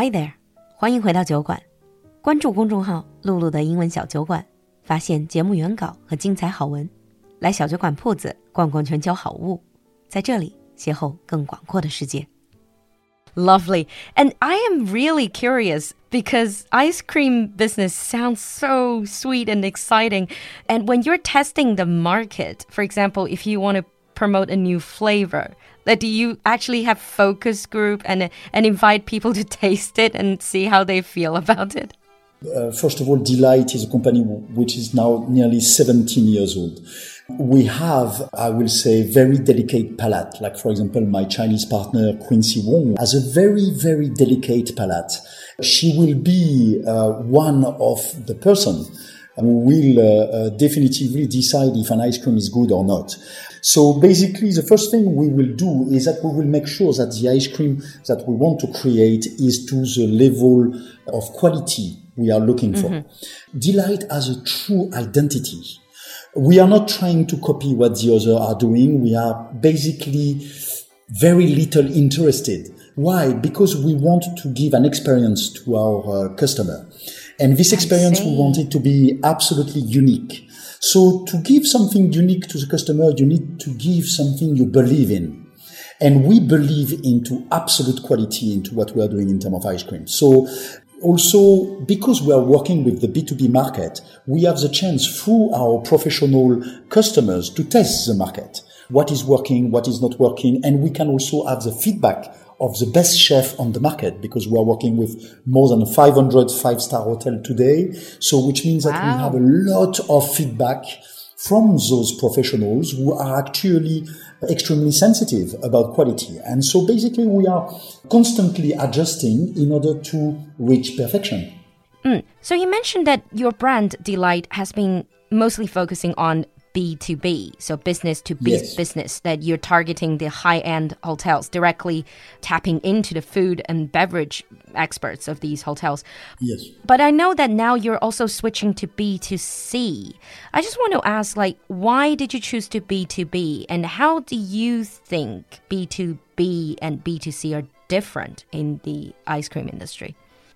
Hi there，欢迎回到酒馆，关注公众号“璐璐的英文小酒馆”，发现节目原稿和精彩好文。来小酒馆铺子逛逛全球好物，在这里邂逅更广阔的世界。Lovely. And I am really curious because ice cream business sounds so sweet and exciting. And when you're testing the market, for example, if you want to promote a new flavor, that do you actually have focus group and and invite people to taste it and see how they feel about it? Uh, first of all, Dlight is a company which is now nearly 17 years old. We have, I will say, very delicate palate. Like, for example, my Chinese partner, Queency Wang, has a very, very delicate palate. She will be uh, one of the person who will uh, uh, definitively decide if an ice cream is good or not. So basically, the first thing we will do is that we will make sure that the ice cream that we want to create is to the level of quality we are looking for. Mm-hmm. Dlight has a true identity. We are not trying to copy what the others are doing. We are basically very little interested. Why? Because we want to give an experience to our uh, customer. And this experience, we want it to be absolutely unique. So to give something unique to the customer, you need to give something you believe in. And we believe into absolute quality into what we are doing in terms of ice cream. So also, because we are working with the B2B market, we have the chance through our professional customers to test the market. What is working, what is not working, and we can also have the feedback of the best chef on the market because we are working with more than 500 five-star hotel today. So, which means wow. that we have a lot of feedback from those professionals who are actually extremely sensitive about quality. And so basically we are constantly adjusting in order to reach perfection. Mm. So you mentioned that your brand Dlight has been mostly focusing on B2B, so business to yes. business, that you're targeting the high end hotels, directly tapping into the food and beverage experts of these hotels. Yes. But I know that now you're also switching to B2C. I just want to ask, like, why did you choose to B2B? And how do you think B2B and B2C are different in the ice cream industry?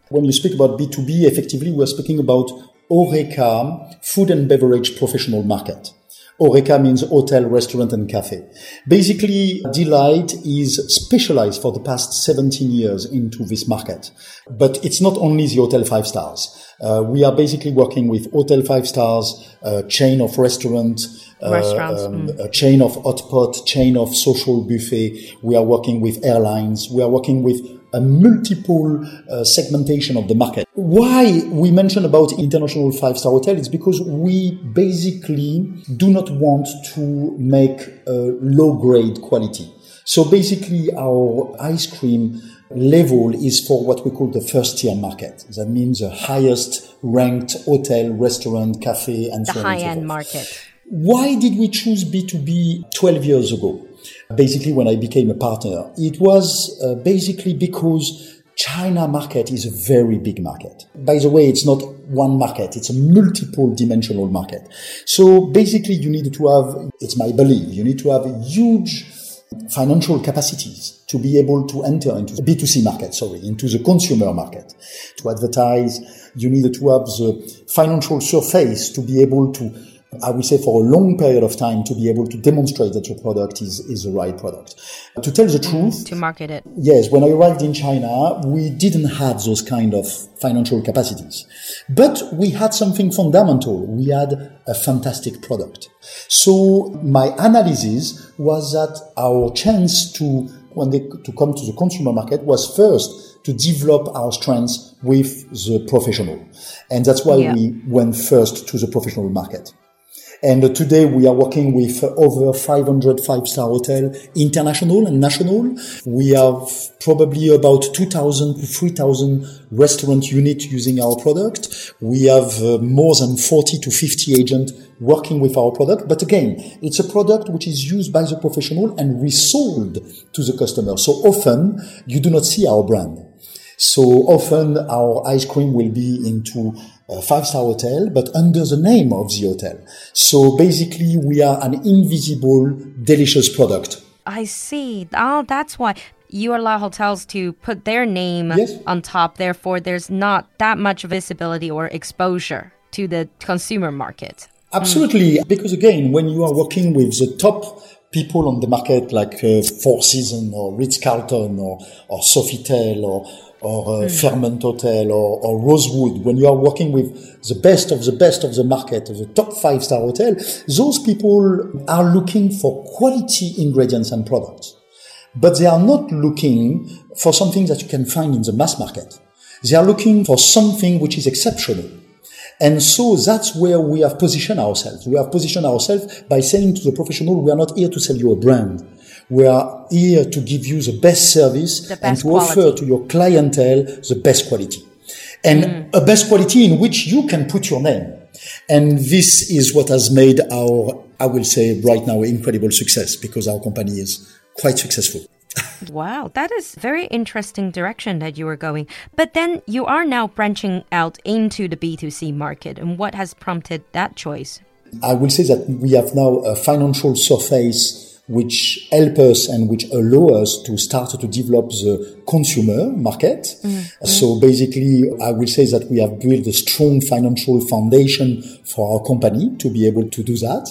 When you speak about B2B, effectively, we're speaking about Horeca, food and beverage professional market. Horeca means hotel, restaurant, and cafe. Basically, Dlight is specialized for the past 17 years into this market. But it's not only the hotel five stars. Uh, we are basically working with hotel five stars, uh, chain of restaurant, uh, um, mm. a chain of hot pot, chain of social buffet. We are working with airlines. We are working with a multiple uh, segmentation of the market. Why we mention about international five-star hotel is because we basically do not want to make a low-grade quality. So basically our ice cream level is for what we call the first tier market. That means the highest ranked hotel, restaurant, cafe, and the so high end market. Why did we choose B2B 12 years ago? Basically when I became a partner. It was uh, basically because China market is a very big market. By the way, it's not one market, it's a multiple dimensional market. So basically you need to have, it's my belief, you need to have huge financial capacities to be able to enter into the B2C market, sorry, into the consumer market. To advertise, you need to have the financial surface to be able to I would say for a long period of time to be able to demonstrate that your product is, is the right product. To tell the mm, truth. To market it. Yes, when I arrived in China, we didn't have those kind of financial capacities. But we had something fundamental. We had a fantastic product. So my analysis was that our chance to, when they, to come to the consumer market was first to develop our strengths with the professional. And that's why yeah. we went first to the professional market. And today we are working with over 500 five-star hotel, international and national. We have probably about 2,000 to 3,000 restaurant unit using our product. We have uh, more than 40 to 50 agents working with our product. But again, it's a product which is used by the professional and resold to the customer. So often you do not see our brand. So often our ice cream will be into a five star hotel, but under the name of the hotel. So basically we are an invisible, delicious product. I see. Oh, that's why you allow hotels to put their name Yes. on top. Therefore, there's not that much visibility or exposure to the consumer market. Absolutely, because again, when you are working with the top people on the market, like uh, Four Seasons or Ritz Carlton or or Sofitel or or uh, Fairmont Hotel or, or Rosewood, when you are working with the best of the best of the market, of the top five star hotel, those people are looking for quality ingredients and products, but they are not looking for something that you can find in the mass market. They are looking for something which is exceptional. And so that's where we have positioned ourselves. We have positioned ourselves by saying to the professional, we are not here to sell you a brand. We are here to give you the best service The and best to offer to your clientele the best quality. And mm. a best quality in which you can put your name. And this is what has made our, I will say right now, incredible success because our company is quite successful. Wow, that is very interesting direction that you are going. But then you are now branching out into the B2C market. And what has prompted that choice? I will say that we have now a financial surface which help us and which allow us to start to develop the consumer market. Mm, mm. So basically, I will say that we have built a strong financial foundation for our company to be able to do that.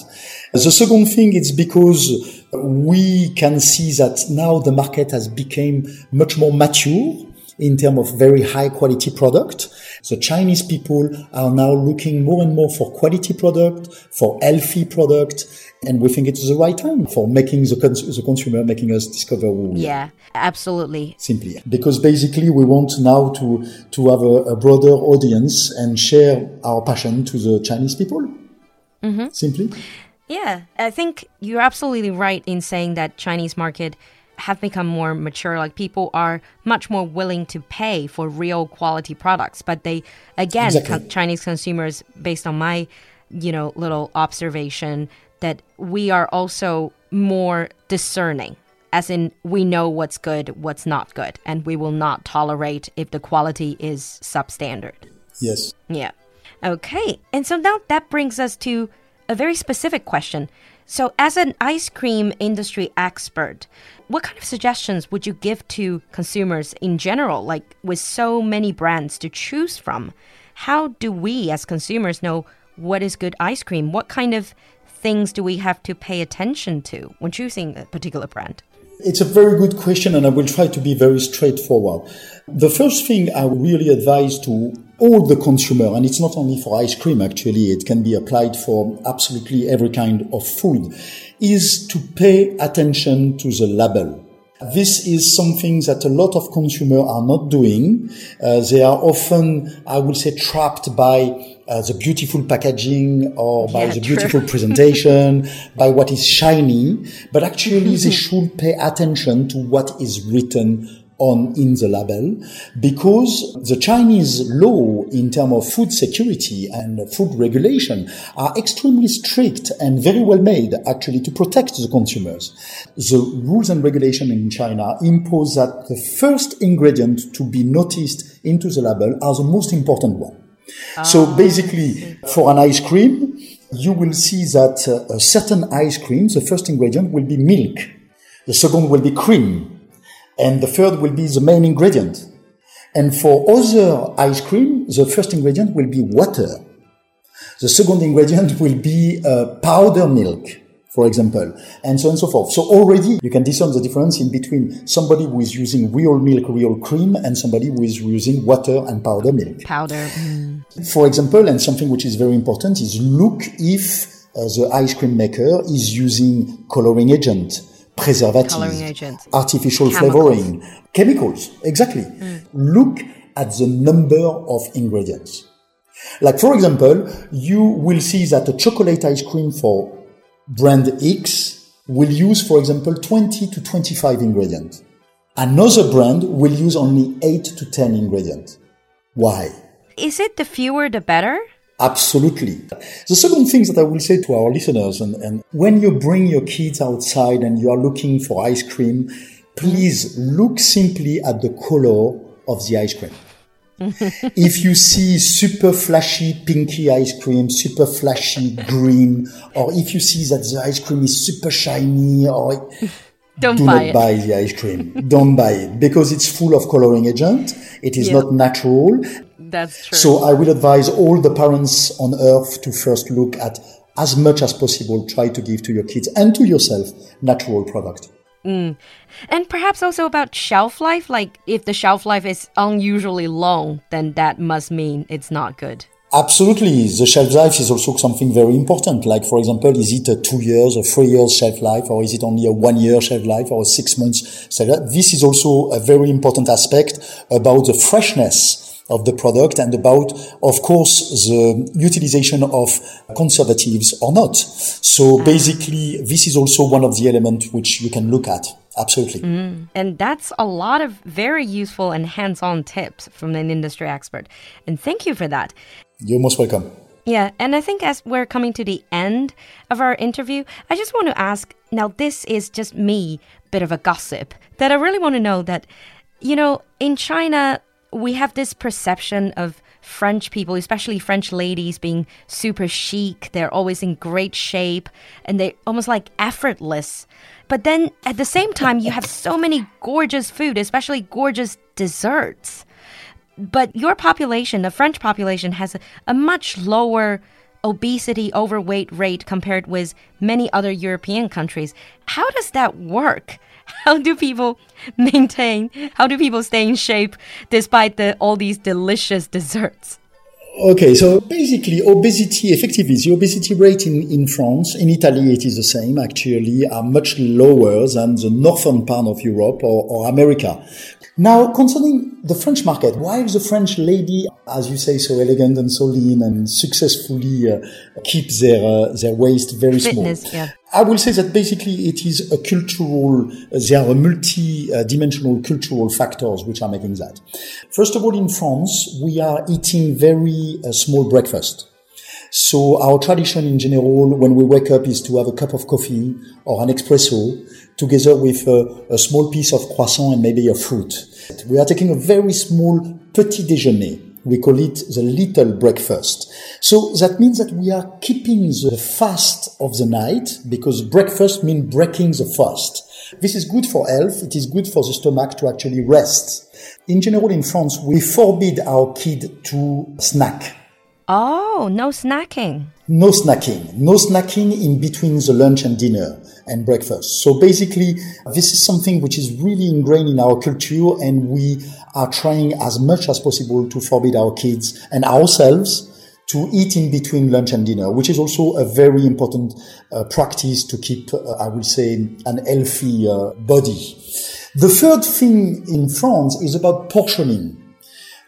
The second thing is because we can see that now the market has become much more mature in terms of very high quality product. The Chinese people are now looking more and more for quality product, for healthy product, and we think it's the right time for making the, cons- the consumer making us discover who we are Yeah, absolutely. simply because basically we want now to to have a, a broader audience and share our passion to the Chinese people. Mm-hmm. Simply, Yeah, I think you're absolutely right in saying that Chinese market have become more mature. Like people are much more willing to pay for real quality products. But they, again, Exactly. co- Chinese consumers, based on my, you know, little observation, that we are also more discerning. As in, we know what's good, what's not good, and we will not tolerate if the quality is substandard. yes. Yeah. Okay. And so now that brings us to a very specific question. So, as an ice cream industry expert, what kind of suggestions would you give to consumers in general, like with so many brands to choose from? How do we as consumers know what is good ice cream? What kind of things do we have to pay attention to when choosing a particular brand? It's a very good question, and I will try to be very straightforward. The first thing I really advise to all the consumer, and it's not only for ice cream actually, it can be applied for absolutely every kind of food, is to pay attention to the label. This is something that a lot of consumers are not doing. Uh, they are often, I would say, trapped by uh, the beautiful packaging or by Yeah, the true. beautiful presentation, by what is shiny, but actually they should pay attention to what is written on in the label because the Chinese law in terms of food security and food regulation are extremely strict and very well made actually to protect the consumers. The rules and regulation in China impose that the first ingredient to be noticed into the label are the most important one. So basically, for an ice cream, you will see that uh, a certain ice cream, the first ingredient will be milk, the second will be cream, and the third will be the main ingredient. And for other ice cream, the first ingredient will be water. The second ingredient will be uh, powder milk, for example, and so on and so forth. So already you can discern the difference in between somebody who is using real milk, real cream, and somebody who is using water and powder milk. Powder. For example, and something which is very important is look if uh, the ice cream maker is using coloring agent, preservative, Coloring agent. artificial Chemicals. flavoring, chemicals. Exactly. Mm. Look at the number of ingredients. Like for example, you will see that a chocolate ice cream for brand X will use, for example, 20 to 25 ingredients. Another brand will use only 8 to 10 ingredients. Why? Is it the fewer the better? Absolutely. The second thing that I will say to our listeners, and, and when you bring your kids outside and you are looking for ice cream, please look simply at the color of the ice cream. if you see super flashy pinky ice cream, super flashy green, or if you see that the ice cream is super shiny, or Don't do buy not buy the ice cream. Don't buy it because it's full of coloring agent. It is Yeah. not natural. That's true. So I will advise all the parents on earth to first look at as much as possible, try to give to your kids and to yourself natural product. Mm. And perhaps also about shelf life. Like, if the shelf life is unusually long, then that must mean it's not good. Absolutely. The shelf life is also something very important. Like, for example, is it a two years, a three years shelf life, or is it only a one year shelf life or a six months shelf life? This is also a very important aspect about the freshness of the product and about, of course, the utilization of conservatives or not. So mm. basically, this is also one of the elements which you can look at. Absolutely. Mm. And that's a lot of very useful and hands on tips from an industry expert. And thank you for that. You're most welcome. Yeah, and I think as we're coming to the end of our interview, I just want to ask now, this is just me, bit of a gossip, that I really want to know that, you know, in China, we have this perception of French people, especially French ladies, being super chic. They're always in great shape and they almost like effortless. But then at the same time, you have so many gorgeous food, especially gorgeous desserts but your population, the French population, has a, a much lower obesity, overweight rate compared with many other European countries. How does that work? How do people maintain? How do people stay in shape despite the, all these delicious desserts? Okay, so basically, obesity, effectively, the obesity rate in, in France, in Italy, it is the same, actually, are much lower than the northern part of Europe or, or America. Now, concerning the French market, why is the French lady, as you say, so elegant and so lean and successfully uh, keep their uh, their waist very Fitness, small, yeah. I will say that basically it is a cultural, there are multi-dimensional cultural factors which are making that. First of all, in France, we are eating very uh, small breakfast. So our tradition in general, when we wake up, is to have a cup of coffee or an espresso together with a, a small piece of croissant and maybe a fruit. We are taking a very small petit déjeuner. We call it the little breakfast. So that means that we are keeping the fast of the night because breakfast means breaking the fast. This is good for health. It is good for the stomach to actually rest. In general, in France, we forbid our kid to snack. Oh, no snacking. No snacking. No snacking in between the lunch and dinner and breakfast. So basically, this is something which is really ingrained in our culture and we are trying as much as possible to forbid our kids and ourselves to eat in between lunch and dinner, which is also a very important uh, practice to keep, uh, I will say, an healthy uh, body. The third thing in France is about portioning.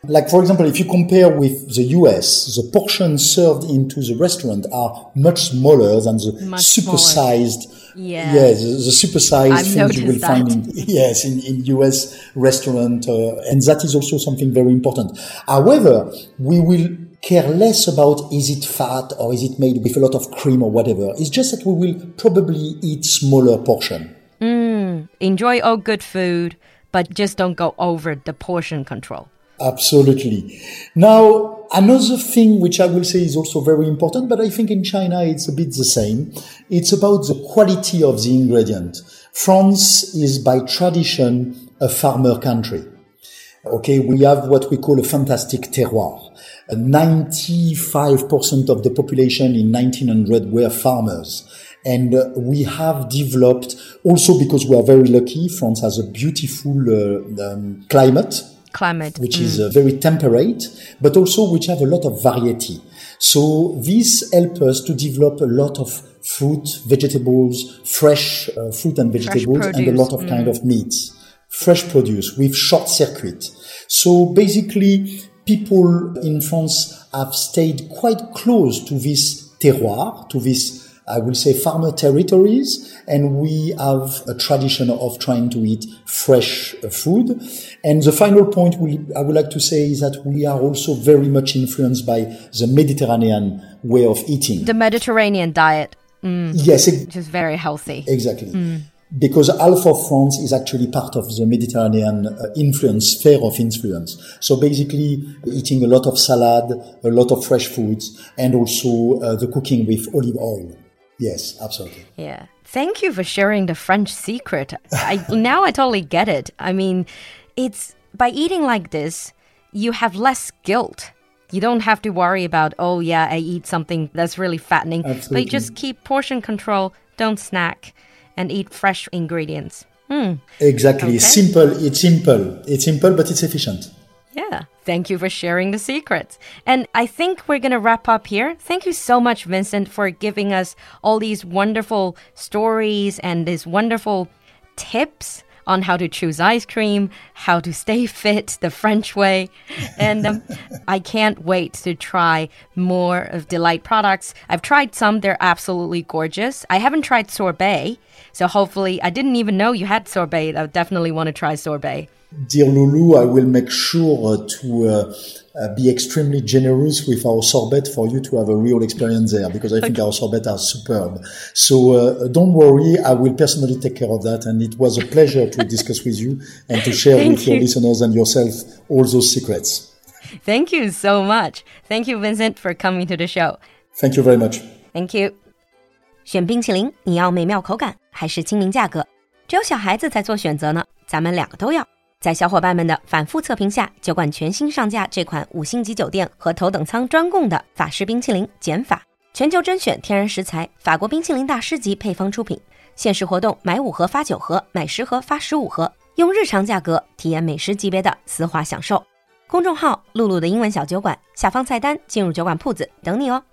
Like, for example, if you compare with the US, the portions served into the restaurant are much smaller than the Much supersized, Yeah. yeah, the, the supersized things you will noticed find in, yes, in, in US restaurant, uh, and that is also something very important. However, we will care less about is it fat or is it made with a lot of cream or whatever. It's just that we will probably eat smaller portion. Enjoy all good food, but just don't go over the portion control. Absolutely. Now, another thing which I will say is also very important, but I think in China it's a bit the same. It's about the quality of the ingredient. France is by tradition a farmer country. Okay, we have what we call a fantastic terroir. 95% of the population in 1900 were farmers. And uh, we have developed, also because we are very lucky, France has a beautiful uh, um, climate Climate. which is uh, very temperate, but also which have a lot of variety. So this help us to develop a lot of fruit, vegetables, fresh uh, fruit and vegetables, and a lot of kind of meats, fresh produce with short circuit. So basically, people in France have stayed quite close to this terroir, to this I will say farmer territories, and we have a tradition of trying to eat fresh uh, food. And the final point we, I would like to say is that we are also very much influenced by the Mediterranean way of eating. The Mediterranean diet, yes, e- which is very healthy. exactly. Because half of France is actually part of the Mediterranean uh, influence, sphere of influence. So basically, eating a lot of salad, a lot of fresh foods, and also uh, the cooking with olive oil. Yes, absolutely. Yeah. Thank you for sharing the French secret. I now I totally get it. I mean, it's by eating like this, you have less guilt. You don't have to worry about, oh yeah, I eat something that's really fattening. Absolutely. But just keep portion control, don't snack, and eat fresh ingredients. Hmm. Exactly. Okay. Simple. It's simple. It's simple, but it's efficient. Yeah. Thank you for sharing the secrets. And I think we're going to wrap up here. Thank you so much, Vincent, for giving us all these wonderful stories and these wonderful tips on how to choose ice cream, how to stay fit the French way. And um, I can't wait to try more of Dlight products. I've tried some, they're absolutely gorgeous. I haven't tried sorbet, so hopefully, I didn't even know you had sorbet. I definitely want to try sorbet Dear Lulu, I will make sure uh, to uh, uh, be extremely generous with our sorbet for you to have a real experience there because I think our sorbet are superb. So uh, don't worry, I will personally take care of that. And it was a pleasure to discuss with you and to share Thank with your you. listeners and yourself all those secrets. Thank you so much. Thank you, Vincent, for coming to the show. Thank you very much. Thank you. 选冰淇淋，你要美妙口感还是亲民价格？只有小孩子才做选择呢，咱们两个都要。 在小伙伴们的反复测评下，酒馆全新上架这款五星级酒店和头等舱专供的法式冰淇淋减法，全球甄选天然食材，法国冰淇淋大师级配方出品。限时活动，买五盒发九盒，买十盒发十五盒，用日常价格体验美食级别的丝滑享受。公众号“露露的英文小酒馆”下方菜单进入酒馆铺子等你哦。